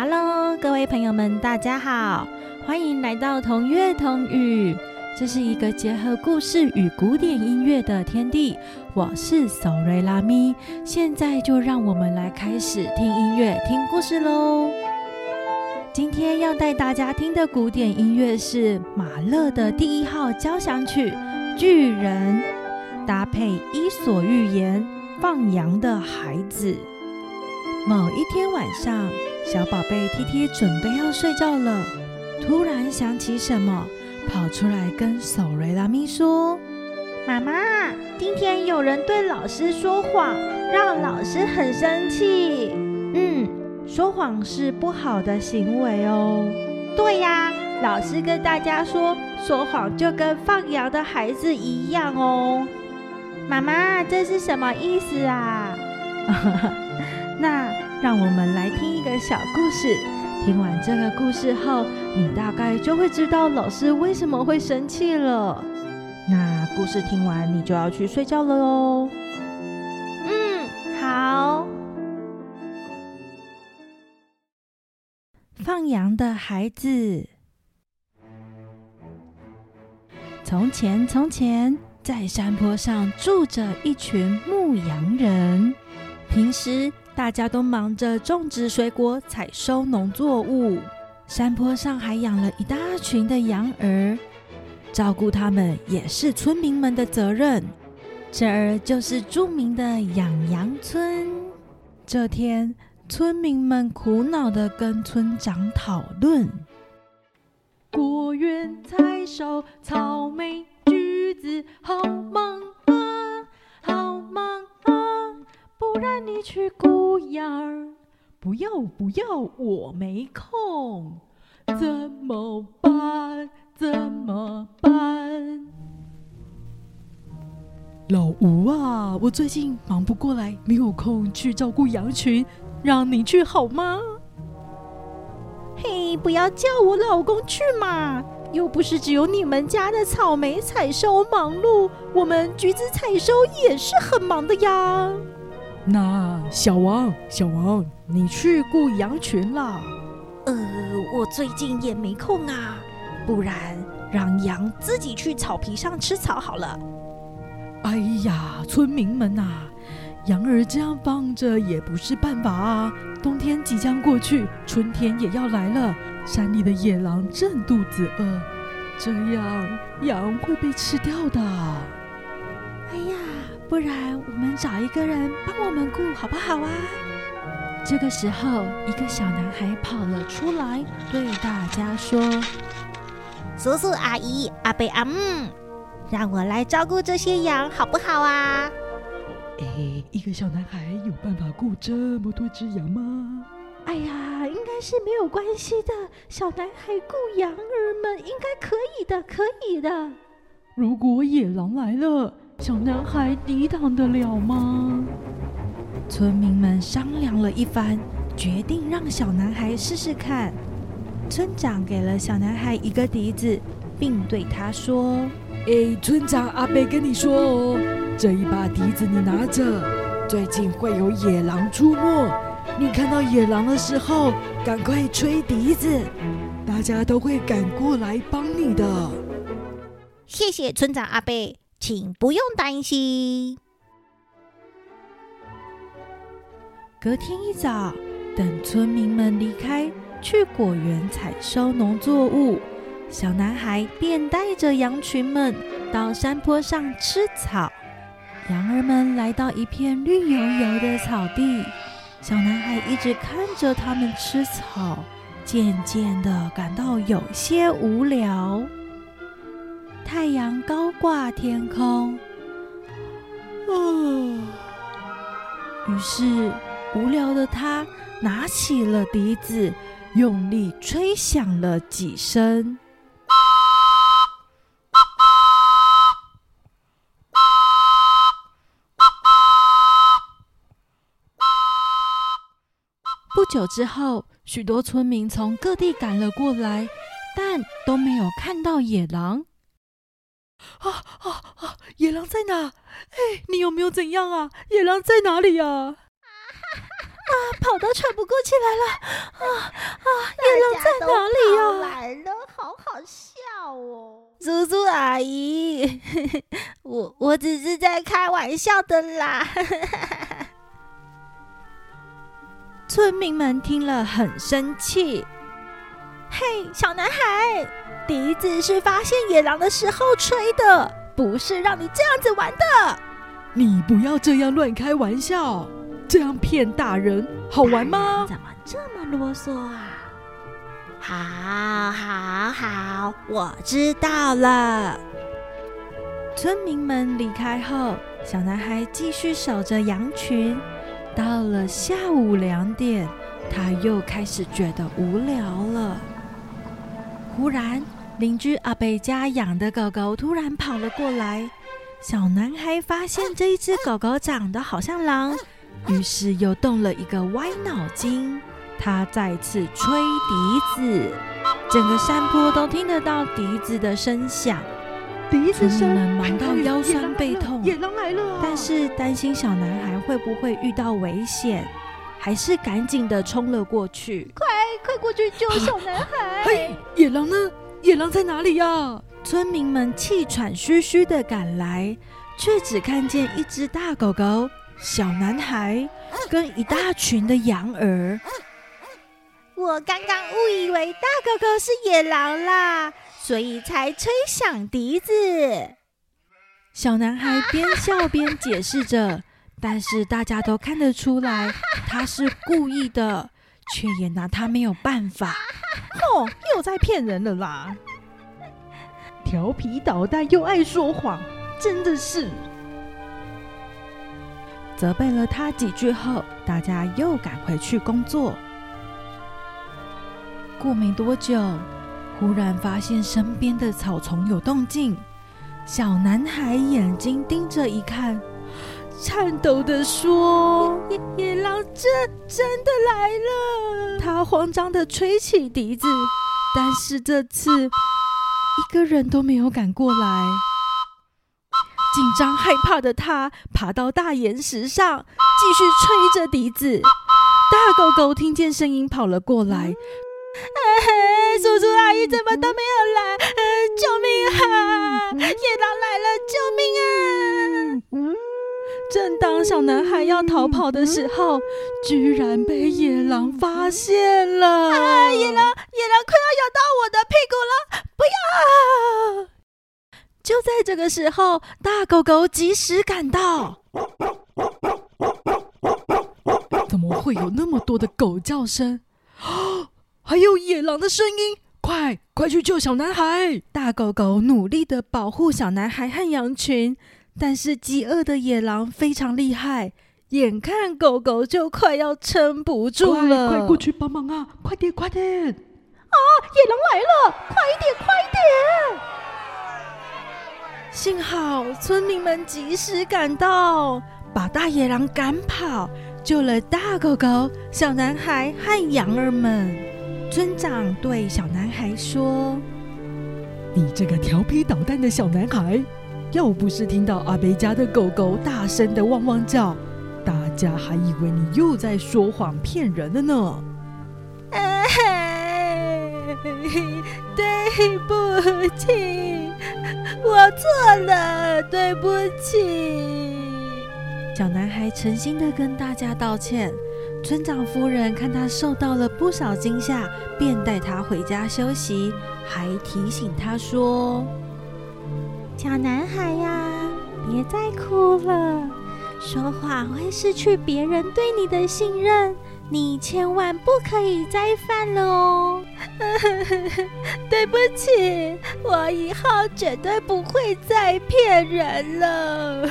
Hello，各位朋友们，大家好，欢迎来到同乐同语。这是一个结合故事与古典音乐的天地。我是索瑞拉咪，现在就让我们来开始听音乐、听故事喽。今天要带大家听的古典音乐是马勒的第一号交响曲《巨人》，搭配《伊索寓言》《放羊的孩子》。某一天晚上，小宝贝 T T 准备要睡觉了，突然想起什么，跑出来跟索瑞拉咪说：“妈妈，今天有人对老师说谎，让老师很生气。”嗯。说谎是不好的行为哦。对呀，老师跟大家说，说谎就跟放羊的孩子一样哦。妈妈，这是什么意思啊？那让我们来听一个小故事。听完这个故事后，你大概就会知道老师为什么会生气了。那故事听完，你就要去睡觉了哦。嗯，好放羊的孩子。从前，从前，在山坡上住着一群牧羊人。平时，大家都忙着种植水果、采收农作物。山坡上还养了一大群的羊儿，照顾它们也是村民们的责任。这儿就是著名的养羊村。这天。村民们苦恼地跟村长讨论：果园采收草莓、橘子，好忙啊，好忙！不然你去雇羊儿？不要不要，我没空。怎么办？怎么办？老吴啊，我最近忙不过来，没有空去照顾羊群。让你去好吗？嘿，不要叫我老公去嘛！又不是只有你们家的草莓采收忙碌，我们橘子采收也是很忙的呀。那小王，小王，你去雇羊群啦？呃，我最近也没空啊，不然让羊自己去草皮上吃草好了。哎呀，村民们呐！羊儿这样放着也不是办法啊！冬天即将过去，春天也要来了。山里的野狼正肚子饿，这样羊会被吃掉的。不然我们找一个人帮我们顾好不好啊？这个时候，一个小男孩跑了出来，对大家说：“叔叔阿姨、阿伯阿姆，让我来照顾这些羊好不好啊？”哎，一个小男孩有办法顾这么多只羊吗？哎呀，应该是没有关系的。小男孩雇羊儿们应该可以的，可以的。如果野狼来了，小男孩抵挡得了吗？村民们商量了一番，决定让小男孩试试看。村长给了小男孩一个笛子，并对他说：“哎，村长阿贝跟你说哦。”这一把笛子你拿着，最近会有野狼出没。你看到野狼的时候，赶快吹笛子，大家都会赶过来帮你的。谢谢村长阿贝，请不用担心。隔天一早，等村民们离开去果园采收农作物，小男孩便带着羊群们到山坡上吃草。羊儿们来到一片绿油油的草地，小男孩一直看着他们吃草，渐渐的感到有些无聊。太阳高挂天空，哦，于是无聊的他拿起了笛子，用力吹响了几声。不久之后，许多村民从各地赶了过来，但都没有看到野狼。啊啊啊！野狼在哪？哎，你有没有怎样啊？野狼在哪里呀？啊，跑到喘不过气来了！啊啊，野狼在哪里呀？来了，好好笑哦！猪猪阿姨，我我只是在开玩笑的啦。村民们听了很生气。嘿，小男孩，笛子是发现野狼的时候吹的，不是让你这样子玩的。你不要这样乱开玩笑，这样骗大人好玩吗？怎么这么啰嗦啊？好，好，好，我知道了。村民们离开后，小男孩继续守着羊群。到了下午两点，他又开始觉得无聊了。忽然，邻居阿贝家养的狗狗突然跑了过来。小男孩发现这一只狗狗长得好像狼，于是又动了一个歪脑筋。他再次吹笛子，整个山坡都听得到笛子的声响。笛子声，们忙到腰酸背痛。野狼来了！但是担心小男孩会不会遇到危险，还是赶紧的冲了过去。快快过去救小男孩！嘿，野狼呢？野狼在哪里呀？村民们气喘吁吁的赶来，却只看见一只大狗狗、小男孩跟一大群的羊儿。我刚刚误以为大狗狗是野狼啦。所以才吹响笛子。小男孩边笑边解释着，但是大家都看得出来他是故意的，却也拿他没有办法。哦，又在骗人了啦！调皮捣蛋又爱说谎，真的是。责备了他几句后，大家又赶回去工作。过没多久。忽然发现身边的草丛有动静，小男孩眼睛盯着一看，颤抖的说：“野野狼真真的来了！” 他慌张的吹起笛子，但是这次一个人都没有赶过来。紧张害怕的他爬到大岩石上，继续吹着笛子。大狗狗听见声音跑了过来。叔叔阿姨怎么都没有来？救命啊！野狼来了！救命啊！正当小男孩要逃跑的时候，居然被野狼发现了！啊野狼，野狼快要咬到我的屁股了！不要！就在这个时候，大狗狗及时赶到。怎么会有那么多的狗叫声？还有野狼的声音！快，快去救小男孩！大狗狗努力的保护小男孩和羊群，但是饥饿的野狼非常厉害，眼看狗狗就快要撑不住了。快过去帮忙啊！快点，快点！啊，野狼来了！快一点，快一点！幸好村民们及时赶到，把大野狼赶跑，救了大狗狗、小男孩和羊儿们。村长对小男孩说：“你这个调皮捣蛋的小男孩，要不是听到阿贝家的狗狗大声的汪汪叫，大家还以为你又在说谎骗人了呢。”对不起，我错了，对不起。小男孩诚心的跟大家道歉。村长夫人看他受到了不少惊吓，便带他回家休息，还提醒他说：“小男孩呀，别再哭了，说谎会失去别人对你的信任，你千万不可以再犯了哦。”对不起，我以后绝对不会再骗人了。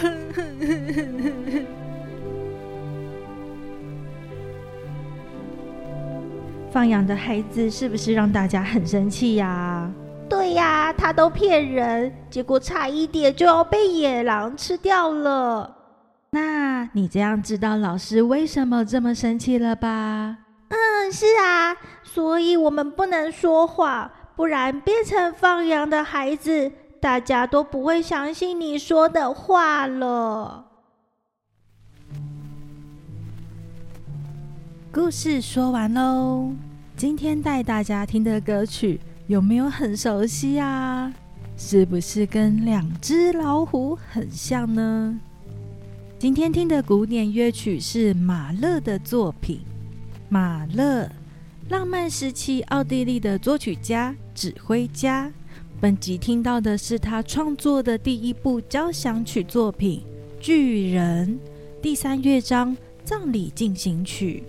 放羊的孩子是不是让大家很生气呀？对呀，他都骗人，结果差一点就要被野狼吃掉了。那你这样知道老师为什么这么生气了吧？嗯，是啊，所以我们不能说谎，不然变成放羊的孩子，大家都不会相信你说的话了。故事说完喽。今天带大家听的歌曲有没有很熟悉啊？是不是跟两只老虎很像呢？今天听的古典乐曲是马勒的作品。马勒，浪漫时期奥地利的作曲家、指挥家。本集听到的是他创作的第一部交响曲作品《巨人》第三乐章《葬礼进行曲》，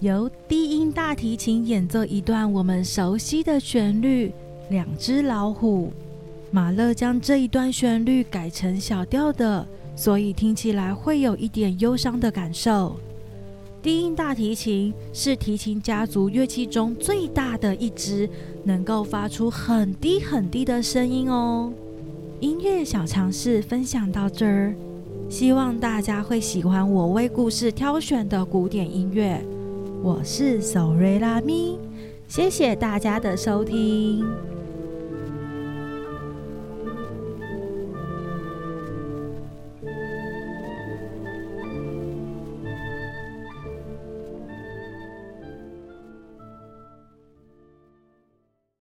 由低音大提琴演奏一段我们熟悉的旋律《两只老虎》。马勒将这一段旋律改成小调的，所以听起来会有一点忧伤的感受。低音大提琴是提琴家族乐器中最大的一支，能够发出很低很低的声音哦。音乐小尝试分享到这儿，希望大家会喜欢我为故事挑选的古典音乐。我是索瑞拉咪，谢谢大家的收听。